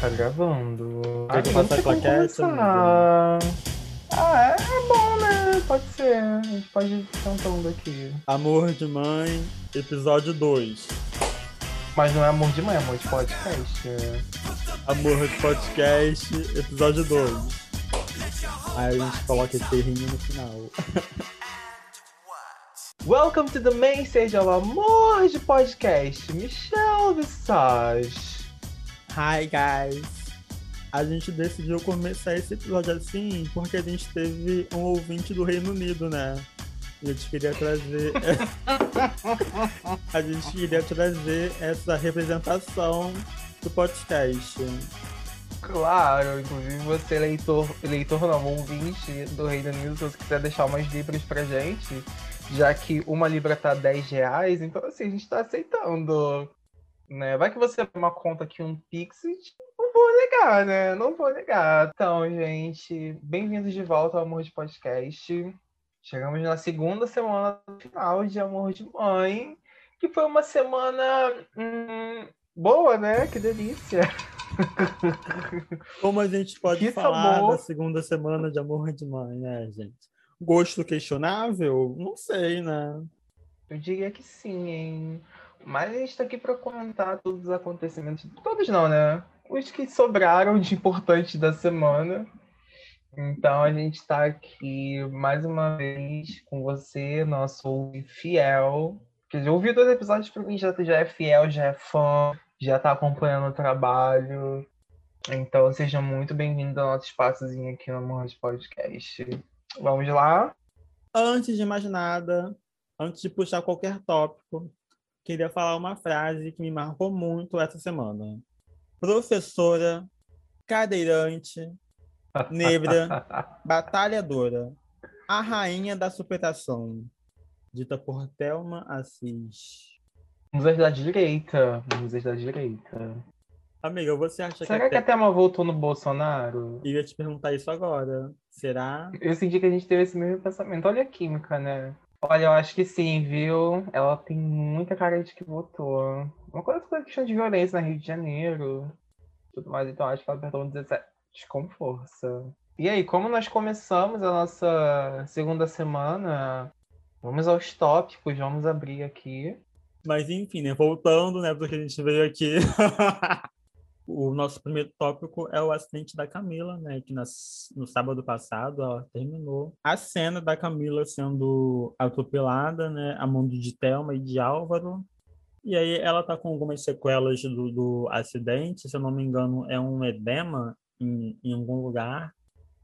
Tá gravando. Ah, que como claquete, começar. Ah, é, é bom, né? Pode ser. A gente pode ir cantando aqui. Amor de Mãe, episódio 2. Mas não é amor de mãe, é amor de podcast. Amor de Podcast, episódio 2. Aí a gente coloca esse errinho no final. Welcome to the main stage ao amor de podcast. Michelle Visage. Hi, guys! A gente decidiu começar esse episódio assim porque a gente teve um ouvinte do Reino Unido, né? E a gente queria trazer. a gente queria trazer essa representação do podcast. Claro, inclusive você, eleitor, eleitor não, ouvinte do Reino Unido, se você quiser deixar umas libras pra gente, já que uma libra tá 10 reais, então assim, a gente tá aceitando. Né? Vai que você tem uma conta aqui, um Pix, não vou negar, né? Não vou negar. Então, gente, bem-vindos de volta ao Amor de Podcast. Chegamos na segunda semana final de Amor de Mãe, que foi uma semana hum, boa, né? Que delícia. Como a gente pode Que falar sabor. da segunda semana de Amor de Mãe, né, gente? Gosto questionável? Não sei, né? Eu diria que sim, hein? Mas a gente tá aqui para comentar todos os acontecimentos. Todos não, né? Os que sobraram de importante da semana. Então a gente tá aqui mais uma vez com você, nosso fiel. Quer dizer, ouviu dois episódios pra mim, já, já é fiel, já é fã, já tá acompanhando o trabalho. Então seja muito bem-vindo ao nosso espaçozinho aqui no Amor de Podcast. Vamos lá? Antes de mais nada, antes de puxar qualquer tópico, queria falar uma frase que me marcou muito essa semana. Professora, cadeirante, negra, batalhadora, a rainha da superação, dita por Thelma Assis. Musas da direita. Musas da direita. Amiga, você acha Será que que a Thelma voltou no Bolsonaro? Ia te perguntar isso agora. Será? Eu senti que a gente teve esse mesmo pensamento. Olha a química, né? Olha, eu acho que sim, viu? Ela tem muita cara de que votou. Uma coisa foi questão de violência na Rio de Janeiro. Tudo mais, então acho que ela apertou um 17 com força. E aí, como nós começamos a nossa segunda semana, vamos aos tópicos, vamos abrir aqui. Mas enfim, né? Voltando, né? Porque a gente veio aqui. o nosso primeiro tópico é o acidente da Camila, né? Que nas, no sábado passado ela terminou. A cena da Camila sendo atropelada, né? A mão de Thelma e de Álvaro. E aí ela tá com algumas sequelas do, do acidente, se eu não me engano, é um edema em, em algum lugar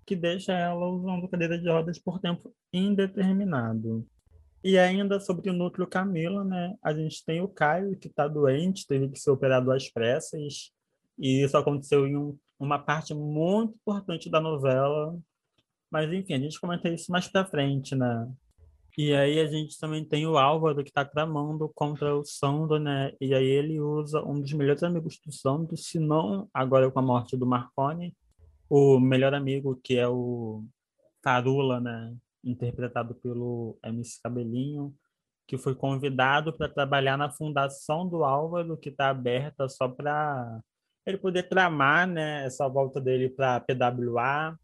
que deixa ela usando cadeira de rodas por tempo indeterminado. E ainda sobre o núcleo Camila, né? A gente tem o Caio, que está doente, teve que ser operado às pressas, e isso aconteceu em um- uma parte muito importante da novela. Mas, enfim, a gente comenta isso mais pra frente, né? E aí a gente também tem o Álvaro, que está tramando contra o Sandro, né? E aí ele usa um dos melhores amigos do Sandro, se não agora com a morte do Marconi, o melhor amigo, que é o Tarula, né? interpretado pelo MC Cabelinho, que foi convidado para trabalhar na fundação do Álvaro, que está aberta só para ele poder tramar né, essa volta dele para PWA.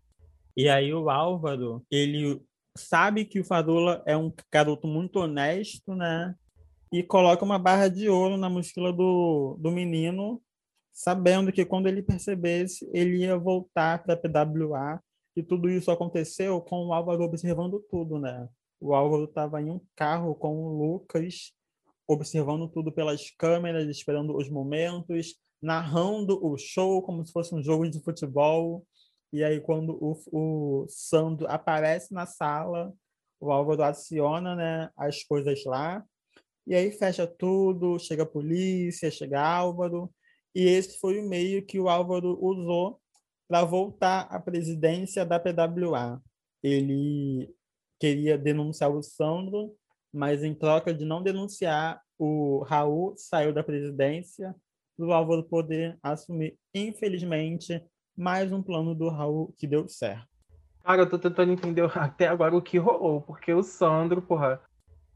E aí o Álvaro, ele sabe que o Farula é um garoto muito honesto, né? E coloca uma barra de ouro na mochila do, do menino, sabendo que quando ele percebesse, ele ia voltar para PWA e tudo isso aconteceu com o Álvaro observando tudo, né? O Álvaro estava em um carro com o Lucas, observando tudo pelas câmeras, esperando os momentos, narrando o show como se fosse um jogo de futebol. E aí, quando o, o Sandro aparece na sala, o Álvaro aciona né, as coisas lá. E aí fecha tudo, chega a polícia, chega Álvaro. E esse foi o meio que o Álvaro usou para voltar à presidência da PWA. Ele queria denunciar o Sandro, mas em troca de não denunciar, o Raul saiu da presidência para o Álvaro poder assumir, infelizmente, mais um plano do Raul que deu certo. Cara, eu tô tentando entender até agora o que rolou, porque o Sandro, porra.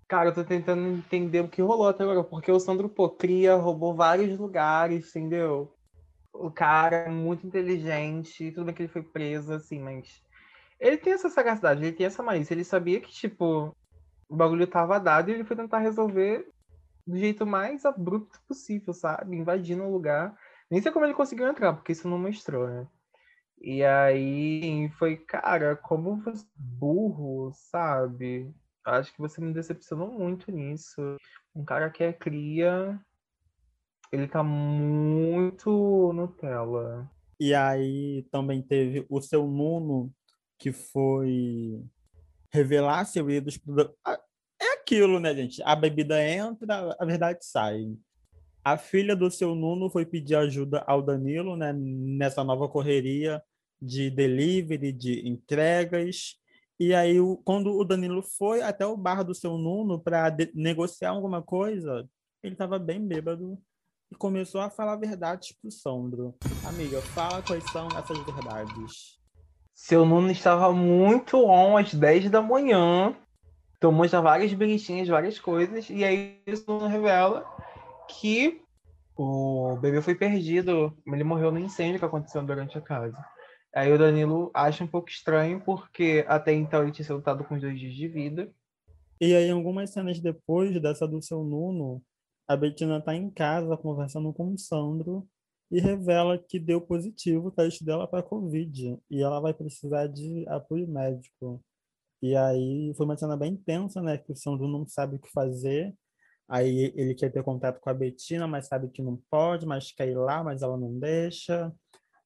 Cara, eu tô tentando entender o que rolou até agora, porque o Sandro, pô, cria, roubou vários lugares, entendeu? o cara é muito inteligente, tudo bem que ele foi preso, assim, mas ele tem essa sagacidade, ele tem essa malícia. Ele sabia que, tipo, o bagulho tava dado e ele foi tentar resolver do jeito mais abrupto possível, sabe? Invadindo o lugar. Nem sei como ele conseguiu entrar, porque isso não mostrou, né? E aí foi, cara, como você é burro, sabe? Acho que você me decepcionou muito nisso. Um cara que é cria, ele tá muito Nutella. E aí também teve o seu Nuno, que foi revelar segredos. É aquilo, né, gente? A bebida entra, a verdade sai. A filha do seu Nuno foi pedir ajuda ao Danilo, né, nessa nova correria de delivery, de entregas. E aí, quando o Danilo foi até o bar do seu Nuno para negociar alguma coisa, ele estava bem bêbado e começou a falar verdades pro Sandro. Amiga, fala quais são essas verdades. Seu Nuno estava muito on às 10 da manhã. Tomou já várias bonitinhas, várias coisas. E aí o Nuno revela que o bebê foi perdido. Ele morreu no incêndio que aconteceu durante a casa. Aí o Danilo acha um pouco estranho, porque até então ele tinha sido lutado com dois dias de vida. E aí, algumas cenas depois dessa do seu Nuno, a Betina tá em casa conversando com o Sandro e revela que deu positivo o teste dela para Covid e ela vai precisar de apoio médico. E aí foi uma cena bem tensa, né? Que o Sandro não sabe o que fazer. Aí ele quer ter contato com a Betina, mas sabe que não pode, mas quer ir lá, mas ela não deixa.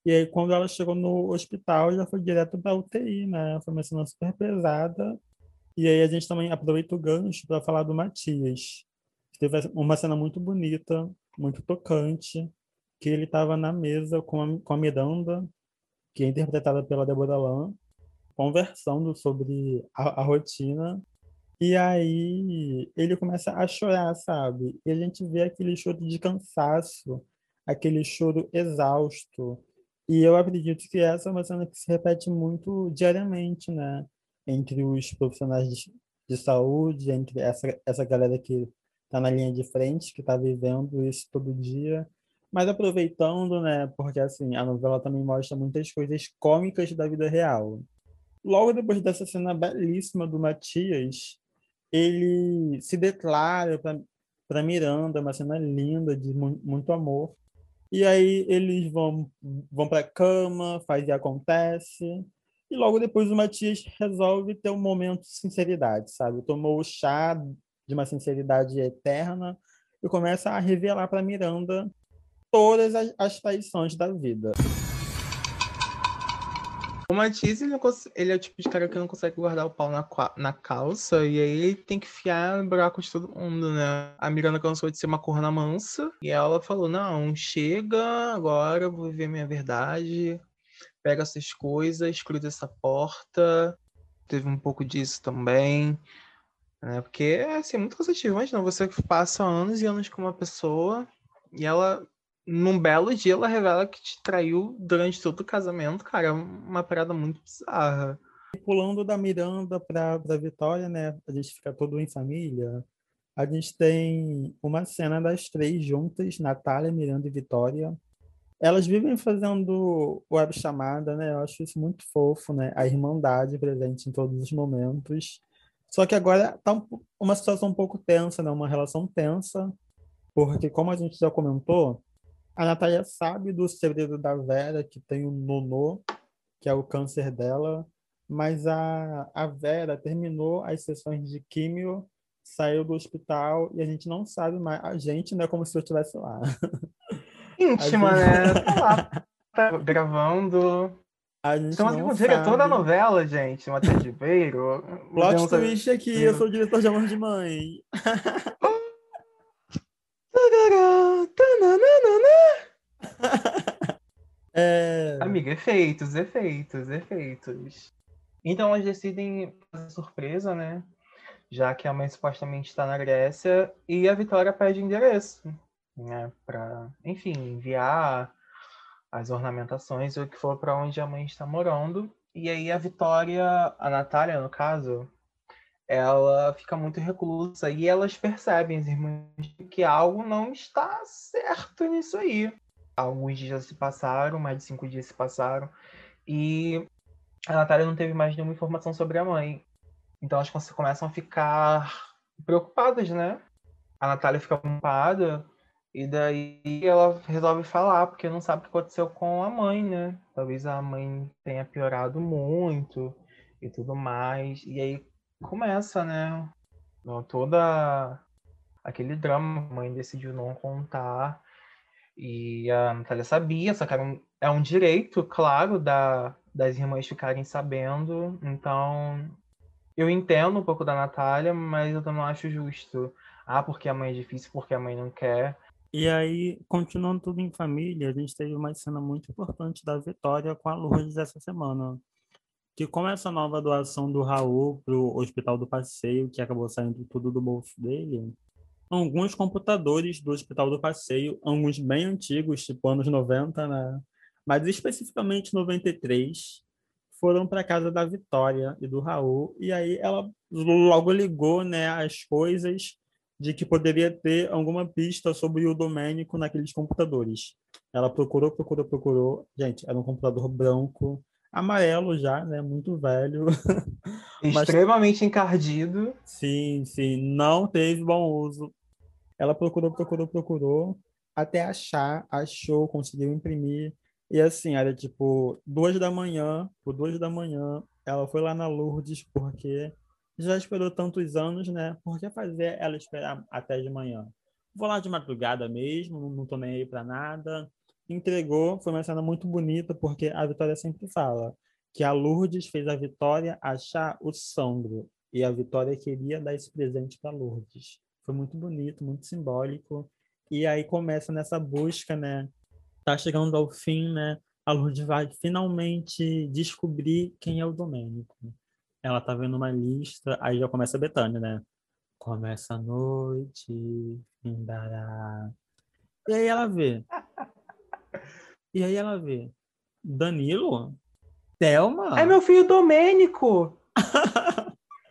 E aí, quando ela chegou no hospital, já foi direto para UTI, né? Foi uma cena super pesada. E aí a gente também aproveita o gancho para falar do Matias. Teve uma cena muito bonita, muito tocante, que ele estava na mesa com a, com a Miranda, que é interpretada pela Deborah Lan, conversando sobre a, a rotina. E aí ele começa a chorar, sabe? E a gente vê aquele choro de cansaço, aquele choro exausto. E eu acredito que essa é uma cena que se repete muito diariamente, né? Entre os profissionais de, de saúde, entre essa, essa galera que está na linha de frente, que está vivendo isso todo dia. Mas aproveitando, né, porque assim, a novela também mostra muitas coisas cômicas da vida real. Logo depois dessa cena belíssima do Matias, ele se declara para Miranda, uma cena linda, de muito amor. E aí eles vão, vão para cama, faz e acontece. E logo depois o Matias resolve ter um momento de sinceridade, sabe? Tomou o chá de uma sinceridade eterna e começa a revelar para Miranda todas as, as traições da vida. O Matisse, ele, ele, é o tipo de cara que não consegue guardar o pau na, na calça, e aí ele tem que fiar buraco de todo mundo, né? A Miranda cansou de ser uma corna mansa, e ela falou, não, chega, agora eu vou viver minha verdade, pega essas coisas, cruza essa porta. Teve um pouco disso também. Né? Porque é assim, muito cansativo. Imagina, você passa anos e anos com uma pessoa e ela, num belo dia, ela revela que te traiu durante todo o casamento, cara. É uma parada muito bizarra. Pulando da Miranda pra, pra Vitória, né? A gente fica todo em família. A gente tem uma cena das três juntas, Natália, Miranda e Vitória. Elas vivem fazendo web chamada, né? Eu acho isso muito fofo, né? A irmandade presente em todos os momentos. Só que agora tá uma situação um pouco tensa, né? Uma relação tensa, porque como a gente já comentou, a Natália sabe do segredo da Vera, que tem o Nonô, que é o câncer dela, mas a, a Vera terminou as sessões de químio, saiu do hospital e a gente não sabe mais. A gente não é como se eu estivesse lá. Íntima, gente... né? Tá lá, tá gravando. A gente Estamos aqui com o diretor da novela, gente, Matheus Ribeiro. Plot twist aqui, eu sou o diretor de Amor de Mãe. é... Amiga, efeitos, efeitos, efeitos. Então elas decidem fazer surpresa, né? Já que a mãe supostamente está na Grécia e a Vitória pede endereço, né? Para, enfim, enviar as ornamentações o que for para onde a mãe está morando. E aí a Vitória, a Natália, no caso, ela fica muito reclusa e elas percebem, as irmãs, que algo não está certo nisso aí. Alguns dias se passaram, mais de cinco dias se passaram, e a Natália não teve mais nenhuma informação sobre a mãe. Então elas começam a ficar preocupadas, né? A Natália fica preocupada e daí ela resolve falar, porque não sabe o que aconteceu com a mãe, né? Talvez a mãe tenha piorado muito e tudo mais. E aí começa, né? Toda aquele drama, a mãe decidiu não contar. E a Natália sabia, só que era um, é um direito, claro, da, das irmãs ficarem sabendo. Então, eu entendo um pouco da Natália, mas eu não acho justo. Ah, porque a mãe é difícil, porque a mãe não quer. E aí, continuando tudo em família, a gente teve uma cena muito importante da Vitória com a Lourdes essa semana. Que com essa nova doação do Raul pro Hospital do Passeio, que acabou saindo tudo do bolso dele, alguns computadores do Hospital do Passeio, alguns bem antigos, tipo anos 90, né? Mas especificamente 93, foram para casa da Vitória e do Raul, e aí ela logo ligou, né, as coisas de que poderia ter alguma pista sobre o Domênico naqueles computadores. Ela procurou, procurou, procurou. Gente, era um computador branco, amarelo já, né? Muito velho. Extremamente Mas... encardido. Sim, sim. Não teve bom uso. Ela procurou, procurou, procurou, até achar, achou, conseguiu imprimir. E assim, era tipo duas da manhã, por duas da manhã, ela foi lá na Lourdes, porque já esperou tantos anos, né? Por que fazer ela esperar até de manhã? Vou lá de madrugada mesmo, não tô nem aí pra nada. Entregou, foi uma cena muito bonita, porque a Vitória sempre fala que a Lourdes fez a Vitória achar o sangue. E a Vitória queria dar esse presente para Lourdes. Foi muito bonito, muito simbólico. E aí começa nessa busca, né? Tá chegando ao fim, né? A Lourdes vai finalmente descobrir quem é o Domênico. Ela tá vendo uma lista, aí já começa a Betânia, né? Começa a noite, findará. E aí ela vê. E aí ela vê. Danilo? Thelma? É meu filho Domênico!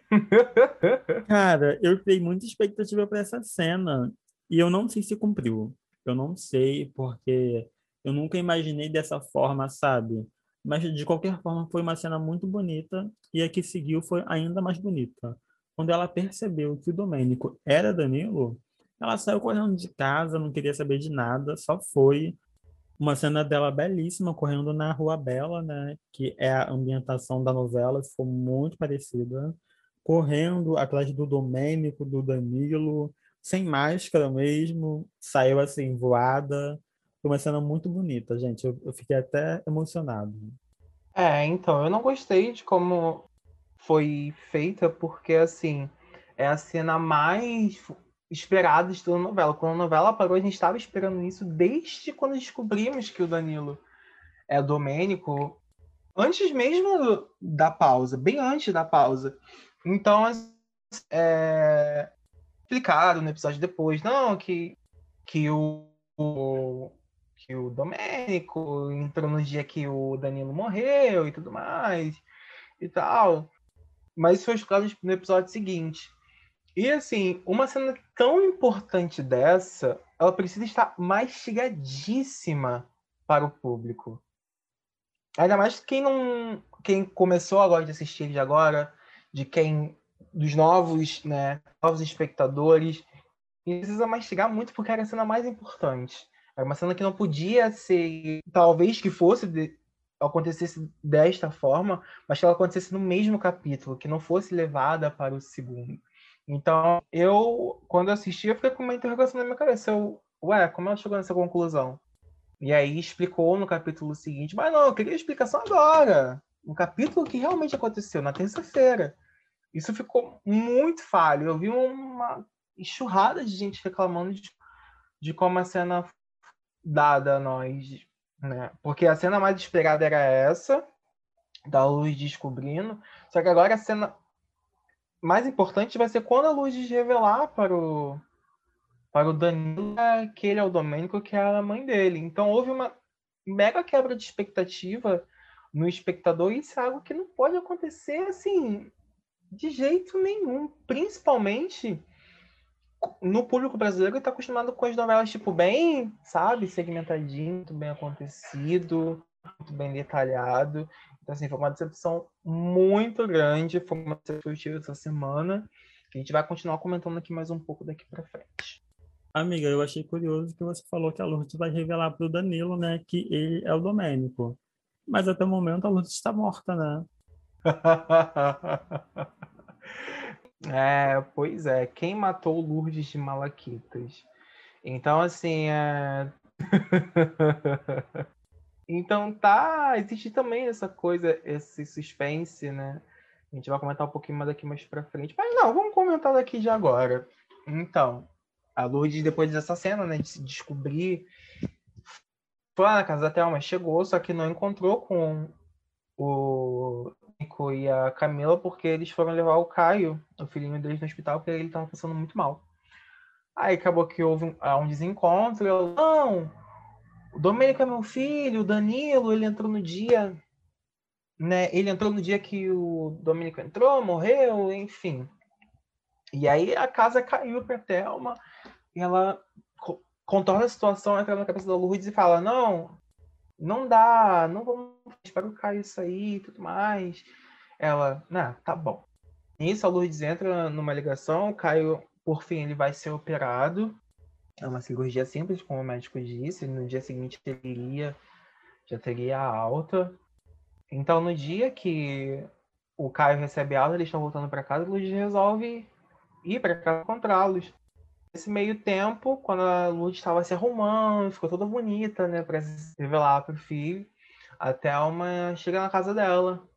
Cara, eu tenho muita expectativa para essa cena e eu não sei se cumpriu. Eu não sei porque eu nunca imaginei dessa forma, sabe? Mas de qualquer forma foi uma cena muito bonita e a que seguiu foi ainda mais bonita. Quando ela percebeu que o Domênico era Danilo, ela saiu correndo de casa, não queria saber de nada, só foi. Uma cena dela belíssima, correndo na Rua Bela, né? Que é a ambientação da novela, ficou muito parecida correndo atrás do Domênico, do Danilo, sem máscara mesmo, saiu assim, voada. Foi uma cena muito bonita, gente. Eu, eu fiquei até emocionado. É, então, eu não gostei de como foi feita, porque assim, é a cena mais esperada de toda a novela. Quando a novela parou, a gente estava esperando isso desde quando descobrimos que o Danilo é Domênico, antes mesmo da pausa, bem antes da pausa. Então, é, explicaram no episódio depois, não, que, que o, o que o Domênico entrou no dia que o Danilo morreu e tudo mais e tal. Mas isso foi explicado no episódio seguinte. E assim, uma cena tão importante dessa, ela precisa estar mastigadíssima para o público. Ainda mais quem não. Quem começou agora de assistir de agora, de quem dos novos, né, novos espectadores. E precisa mastigar muito porque era a cena mais importante. Era uma cena que não podia ser, talvez que fosse de, acontecesse desta forma, mas que ela acontecesse no mesmo capítulo, que não fosse levada para o segundo. Então, eu, quando assisti, eu fiquei com uma interrogação na minha cabeça. Eu, ué, como ela chegou nessa conclusão? E aí explicou no capítulo seguinte, mas não, eu queria explicação agora um capítulo que realmente aconteceu na terça-feira. Isso ficou muito falho. Eu vi uma enxurrada de gente reclamando de, de como a cena dada a nós, né? Porque a cena mais esperada era essa, da luz descobrindo. Só que agora a cena mais importante vai ser quando a luz revelar para o para o Danilo que ele é o Domênico, que é a mãe dele. Então houve uma mega quebra de expectativa no espectador, e isso é algo que não pode acontecer assim de jeito nenhum, principalmente no público brasileiro está acostumado com as novelas, tipo, bem, sabe, segmentadinho, muito bem acontecido, muito bem detalhado. Então, assim, foi uma decepção muito grande, foi uma decepção essa semana. A gente vai continuar comentando aqui mais um pouco daqui para frente. Amiga, eu achei curioso que você falou que a Lourdes vai revelar para o Danilo, né, que ele é o Domênico. Mas até o momento a Lourdes está morta, né? é, pois é. Quem matou Lourdes de Malaquitas? Então, assim, é... então tá, existe também essa coisa, esse suspense, né? A gente vai comentar um pouquinho mais daqui mais pra frente. Mas não, vamos comentar daqui de agora. Então, a Lourdes, depois dessa cena, né, de se descobrir, foi lá na casa da Thelma, chegou, só que não encontrou com o Nico e a Camila, porque eles foram levar o Caio, o filhinho deles, no hospital, porque ele estava passando muito mal. Aí acabou que houve um, um desencontro, eu, não, o Domênico é meu filho, o Danilo, ele entrou no dia, né, ele entrou no dia que o Domênico entrou, morreu, enfim. E aí a casa caiu para Thelma e ela contorna a situação, entra na cabeça da Lourdes e fala: Não, não dá, não vamos, espero cair isso aí e tudo mais. Ela, nah, tá bom. Nisso a Lourdes entra numa ligação, o Caio, por fim, ele vai ser operado. É uma cirurgia simples, como o médico disse. No dia seguinte ele iria, já teria a alta. Então, no dia que o Caio recebe a alta, eles estão voltando para casa, a Lourdes resolve ir para casa encontrá-los. Nesse meio tempo, quando a Lud estava se arrumando, ficou toda bonita, né, para se revelar pro filho, a Thelma chega na casa dela.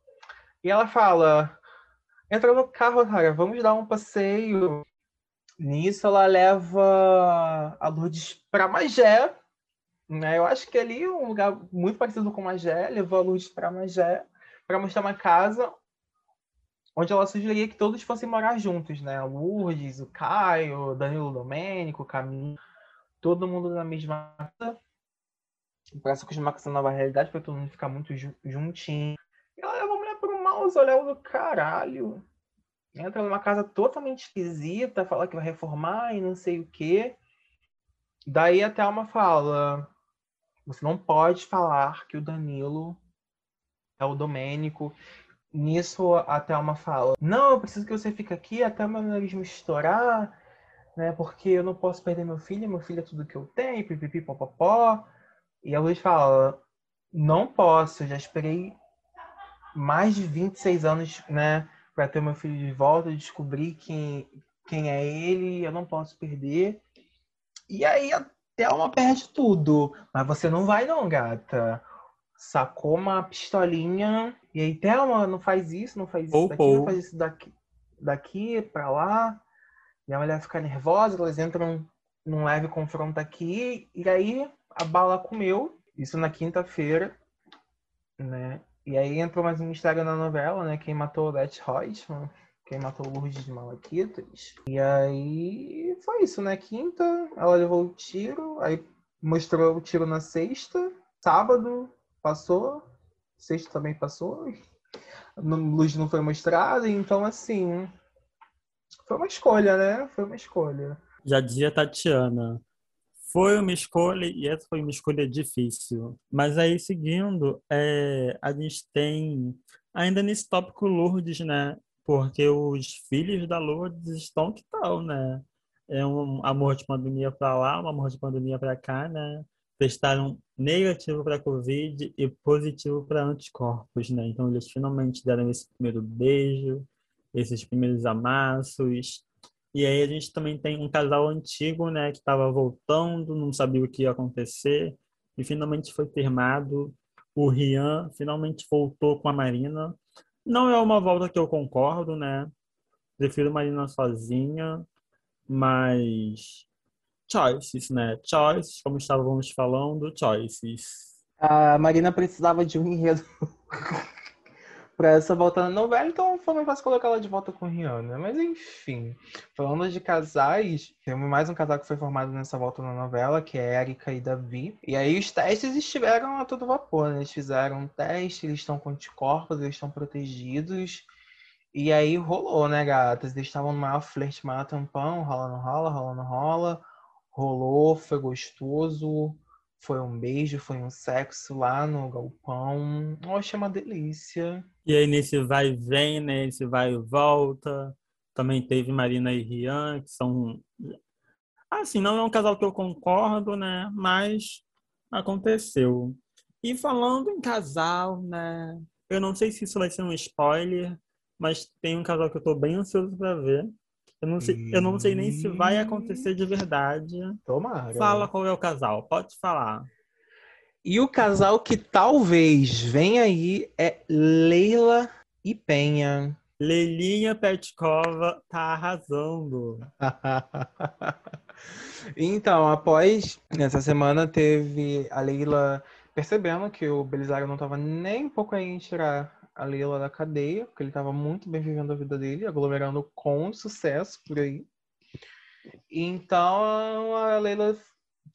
E ela fala: entra no carro, cara, vamos dar um passeio. Nisso, ela leva a Lourdes para Magé. Né? Eu acho que ali é um lugar muito parecido com Magé. Levou a Lourdes para Magé para mostrar uma casa onde ela sugeria que todos fossem morar juntos, né? O Lourdes, o Caio, o Danilo Domênico, o Caminho, todo mundo na mesma casa. Para se acostumar com essa nova realidade, para todo mundo ficar muito juntinho. E ela leva a mulher pro mausoléu do caralho. Entra numa casa totalmente esquisita, fala que vai reformar e não sei o quê. Daí a Thelma fala: Você não pode falar que o Danilo é o Domênico Nisso a Thelma fala: Não, eu preciso que você fique aqui até meu nariz me estourar, né? Porque eu não posso perder meu filho, meu filho é tudo que eu tenho, pipipi, popopó. E a Luz fala: Não posso, eu já esperei mais de 26 anos, né? Para ter meu filho de volta, descobrir quem, quem é ele, eu não posso perder. E aí a Thelma perde tudo. Mas você não vai, não, gata sacou uma pistolinha e aí, Thelma, não faz isso, não faz isso ou, daqui, ou. não faz isso daqui, daqui pra lá. E a mulher fica nervosa, elas entram num leve confronto aqui, e aí a bala comeu, isso na quinta-feira, né? E aí entrou mais um mistério na novela, né? Quem matou Beth Reutemann, quem matou Lourdes de Malaquitas. E aí foi isso, né? Quinta, ela levou o tiro, aí mostrou o tiro na sexta, sábado, passou, sexto também passou, luz não foi mostrada, então assim, foi uma escolha, né? Foi uma escolha. Já dizia Tatiana, foi uma escolha e essa foi uma escolha difícil. Mas aí, seguindo, é, a gente tem ainda nesse tópico Lourdes, né? Porque os filhos da Lourdes estão que tal, né? É um amor de pandemia para lá, um amor de pandemia para cá, né? Testaram negativo para Covid e positivo para anticorpos, né? Então eles finalmente deram esse primeiro beijo, esses primeiros amassos. E aí a gente também tem um casal antigo, né, que estava voltando, não sabia o que ia acontecer e finalmente foi firmado. O Rian finalmente voltou com a Marina. Não é uma volta que eu concordo, né? Prefiro Marina sozinha, mas choices, né? Choices, como estávamos falando, choices. A Marina precisava de um enredo para essa volta na novela, então foi mais fácil colocar ela de volta com Rihanna. Mas enfim, falando de casais, temos mais um casal que foi formado nessa volta na novela, que é Erika e Davi. E aí os testes estiveram a todo vapor, né? Eles fizeram um teste, eles estão com anticorpos, eles estão protegidos. E aí rolou, né, gatas? Eles estavam no maior flerte, maior tampão, rola, não rola, rola, não rola. Rolou, foi gostoso. Foi um beijo, foi um sexo lá no galpão. Oxe, é uma delícia. E aí nesse vai e vem, né? Esse vai e volta. Também teve Marina e Rian, que são. Assim, não é um casal que eu concordo, né? Mas aconteceu. E falando em casal, né? Eu não sei se isso vai ser um spoiler, mas tem um casal que eu tô bem ansioso para ver. Eu não, sei, eu não sei nem se vai acontecer de verdade. Tomara. Fala qual é o casal, pode falar. E o casal que talvez venha aí é Leila e Penha. Leilinha Petkova tá arrasando. então, após essa semana teve a Leila percebendo que o Belisário não estava nem um pouco aí em tirar a Leila da cadeia, porque ele estava muito bem vivendo a vida dele, aglomerando com sucesso por aí. Então a Leila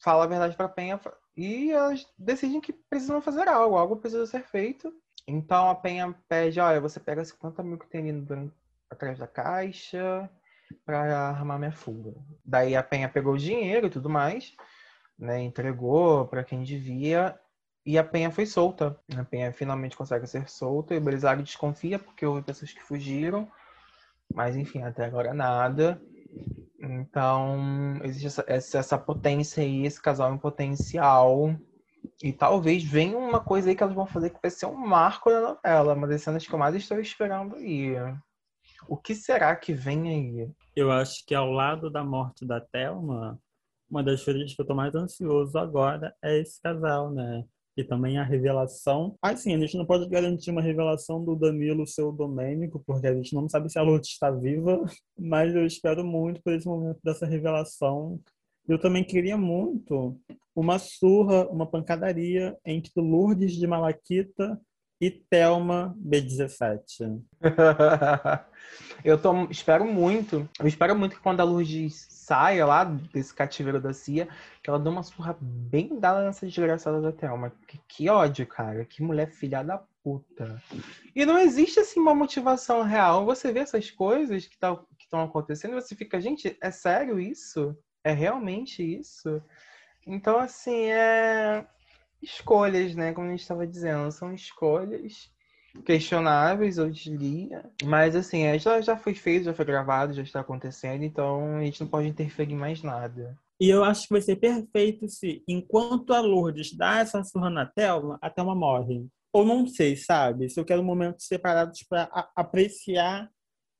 fala a verdade para Penha e elas decidem que precisam fazer algo, algo precisa ser feito. Então a Penha pede, olha, você pega 50 mil que tem ali atrás da caixa para armar minha fuga. Daí a Penha pegou o dinheiro e tudo mais, né, entregou para quem devia e a Penha foi solta. A Penha finalmente consegue ser solta e o Belisário desconfia porque houve pessoas que fugiram. Mas enfim, até agora nada. Então, existe essa, essa, potência aí, esse casal em potencial. E talvez venha uma coisa aí que elas vão fazer que vai ser um marco na novela. Uma das cenas que eu mais estou esperando aí. O que será que vem aí? Eu acho que ao lado da morte da Thelma, uma das coisas que eu tô mais ansioso agora é esse casal, né? E também a revelação. Assim, a gente não pode garantir uma revelação do Danilo seu Domênico, porque a gente não sabe se a Lourdes está viva, mas eu espero muito por esse momento dessa revelação. Eu também queria muito uma surra, uma pancadaria entre Lourdes de Malaquita e Thelma B17. eu tô, espero muito, eu espero muito que quando a Lourdes saia lá desse cativeiro da Cia, que ela dê uma surra bem dada nessa desgraçada da Thelma. Que, que ódio, cara. Que mulher filha da puta. E não existe, assim, uma motivação real. Você vê essas coisas que tá, estão acontecendo e você fica, gente, é sério isso? É realmente isso? Então, assim, é escolhas, né? Como a gente estava dizendo, são escolhas questionáveis, eu diria. Mas assim, é, já, já foi feito, já foi gravado, já está acontecendo, então a gente não pode interferir em mais nada. E eu acho que vai ser perfeito se, enquanto a Lourdes dá essa surra na Thelma, a Thelma morre. Ou não sei, sabe? Se eu quero momentos separados para apreciar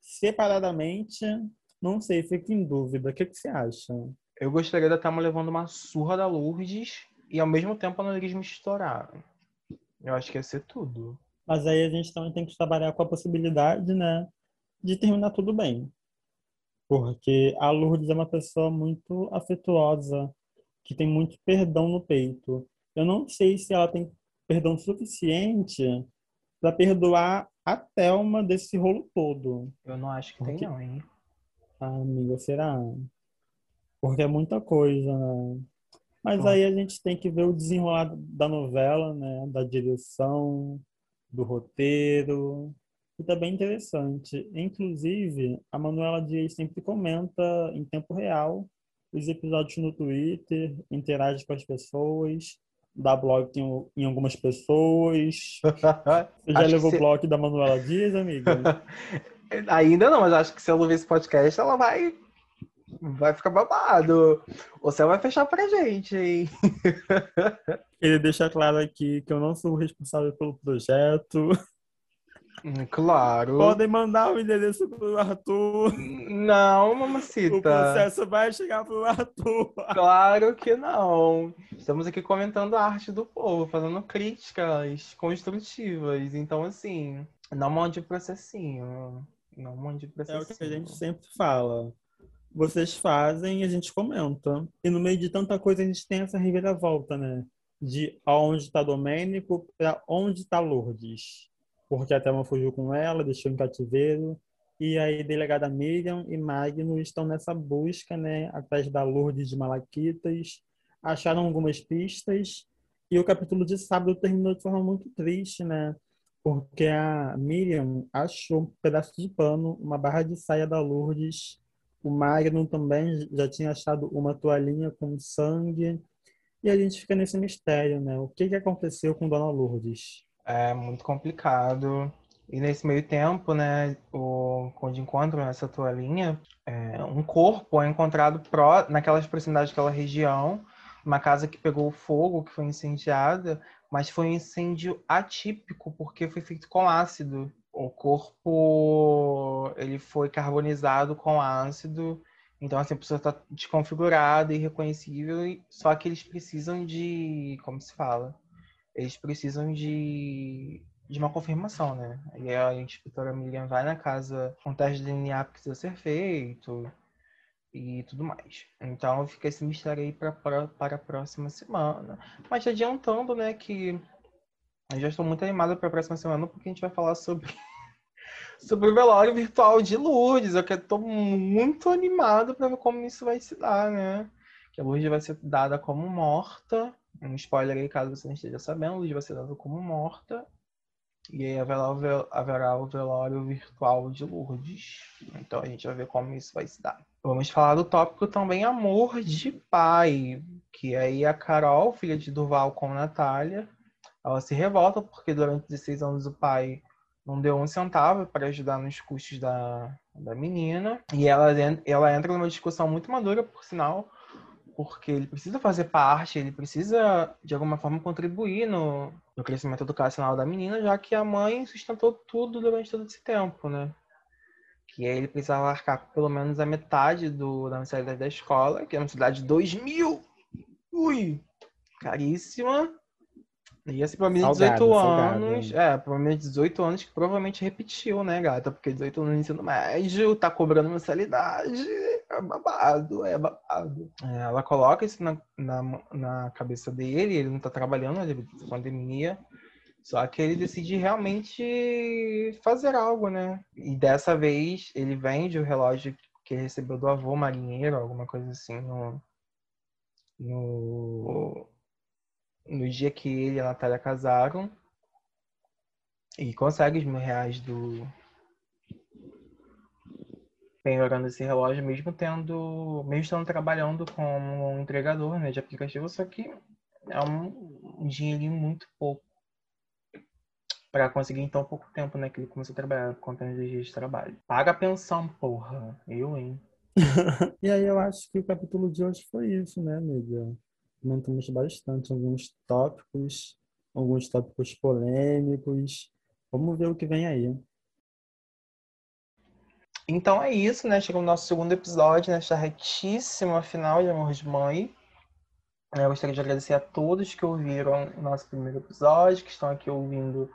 separadamente, não sei, fico em dúvida. O que, que você acha? Eu gostaria da Thelma levando uma surra da Lourdes e ao mesmo tempo a aneurisma estourar. Eu acho que ia ser tudo. Mas aí a gente também tem que trabalhar com a possibilidade, né, de terminar tudo bem. Porque a Lourdes é uma pessoa muito afetuosa, que tem muito perdão no peito. Eu não sei se ela tem perdão suficiente para perdoar a Thelma desse rolo todo. Eu não acho que Porque... tem não, hein? Ah, amiga, será? Porque é muita coisa, né? Mas aí a gente tem que ver o desenrolar da novela, né? Da direção, do roteiro. E tá bem interessante. Inclusive, a Manuela Dias sempre comenta em tempo real os episódios no Twitter, interage com as pessoas, dá blog em, em algumas pessoas. Você já levou o se... blog da Manuela Dias, amiga? Ainda não, mas acho que se ela ouvir esse podcast, ela vai vai ficar babado. O céu vai fechar pra gente, hein? Ele deixa claro aqui que eu não sou responsável pelo projeto. Hum, claro. Podem mandar o endereço pro Arthur. Não, mamacita. O processo vai chegar pro Arthur. Claro que não. Estamos aqui comentando a arte do povo, fazendo críticas construtivas. Então, assim, não mande processinho. Não mande processinho. É o que a gente sempre fala vocês fazem e a gente comenta. E no meio de tanta coisa a gente tem essa reviravolta, né? De aonde está Domênico para onde está Lourdes. Porque a Thelma fugiu com ela, deixou em cativeiro. E aí, delegada Miriam e Magno estão nessa busca, né? Atrás da Lourdes de Malaquitas. Acharam algumas pistas. E o capítulo de sábado terminou de forma muito triste, né? porque a Miriam achou um pedaço de pano, uma barra de saia da Lourdes. O Magno também já tinha achado uma toalhinha com sangue. E a gente fica nesse mistério, né? O que, que aconteceu com Dona Lourdes? É muito complicado. E nesse meio tempo, né, o, quando encontram essa toalhinha, é, um corpo é encontrado pró, naquelas proximidades daquela região, uma casa que pegou fogo, que foi incendiada, mas foi um incêndio atípico, porque foi feito com ácido. O corpo ele foi carbonizado com ácido, então assim, a pessoa está desconfigurada irreconhecível, só que eles precisam de, como se fala, eles precisam de de uma confirmação, né? E a inspetora Miriam vai na casa, um teste de DNA precisa ser feito e tudo mais. Então fica esse mistério aí pra, pra, para a próxima semana. Mas adiantando, né, que eu já estou muito animada para a próxima semana porque a gente vai falar sobre sobre o velório virtual de Lourdes. Eu estou muito animado para ver como isso vai se dar, né? Que a Lourdes vai ser dada como morta. Um spoiler aí, caso você não esteja sabendo, Lourdes vai ser dada como morta e aí haverá o, velório virtual de Lourdes. Então a gente vai ver como isso vai se dar. Vamos falar do tópico também amor de pai. Que aí a Carol, filha de Durval com Natália, ela se revolta porque durante 16 anos o pai não deu um centavo para ajudar nos custos da, da menina. E ela, ela entra numa discussão muito madura, por sinal, porque ele precisa fazer parte, ele precisa, de alguma forma, contribuir no, no crescimento educacional da menina, já que a mãe sustentou tudo durante todo esse tempo, né? Que ele precisava arcar pelo menos a metade do, da mensalidade da escola, que é uma cidade de 2 mil! Ui! Caríssima. E assim, pra mim, 18 anos. é, pra mim, 18 anos que provavelmente repetiu, né, gata? Porque 18 anos no ensino médio, tá cobrando mensalidade. É babado, é babado. É, ela coloca isso na, na, na, cabeça dele, ele não tá trabalhando, ele pandemia. Só que ele decide realmente fazer algo, né? E dessa vez ele vende o relógio que ele recebeu do avô marinheiro, alguma coisa assim, no, no no dia que ele e a Natália casaram e consegue os mil reais do penhorando esse relógio mesmo tendo mesmo estando trabalhando como um entregador né, de aplicativo só que é um, dinheirinho muito pouco para conseguir em tão pouco tempo né que ele começou a trabalhar contando de dias de trabalho. Paga a pensão porra. Eu hein? E aí eu acho que o capítulo de hoje foi isso né amiga comentamos bastante alguns tópicos, alguns tópicos polêmicos. Vamos ver o que vem aí. Então é isso, né? Chegou o nosso segundo episódio nesta retíssima final de Amor de Mãe. Eu gostaria de agradecer a todos que ouviram o nosso primeiro episódio, que estão aqui ouvindo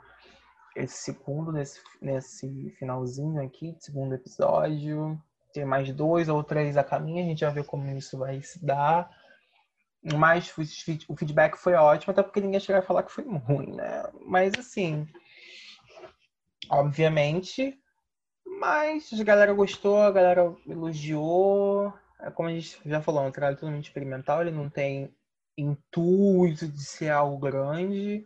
esse segundo, nesse, nesse finalzinho aqui, segundo episódio. Tem mais dois ou três a caminho, a gente vai ver como isso vai se dar. Mas o feedback foi ótimo, até porque ninguém chegou a falar que foi ruim, né? Mas assim, obviamente. Mas a galera gostou, a galera elogiou. É como a gente já falou, é um trabalho totalmente experimental, ele não tem intuito de ser algo grande,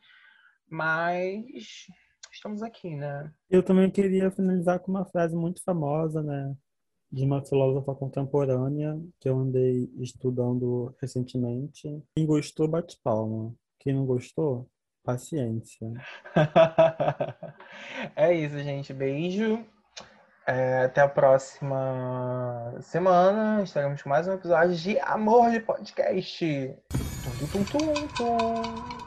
mas estamos aqui, né? Eu também queria finalizar com uma frase muito famosa, né? De uma filósofa contemporânea que eu andei estudando recentemente. Quem gostou, bate palma. Quem não gostou, paciência. é isso, gente. Beijo. É, até a próxima semana. Estaremos com mais um episódio de Amor de Podcast. Tum, tum, tum, tum.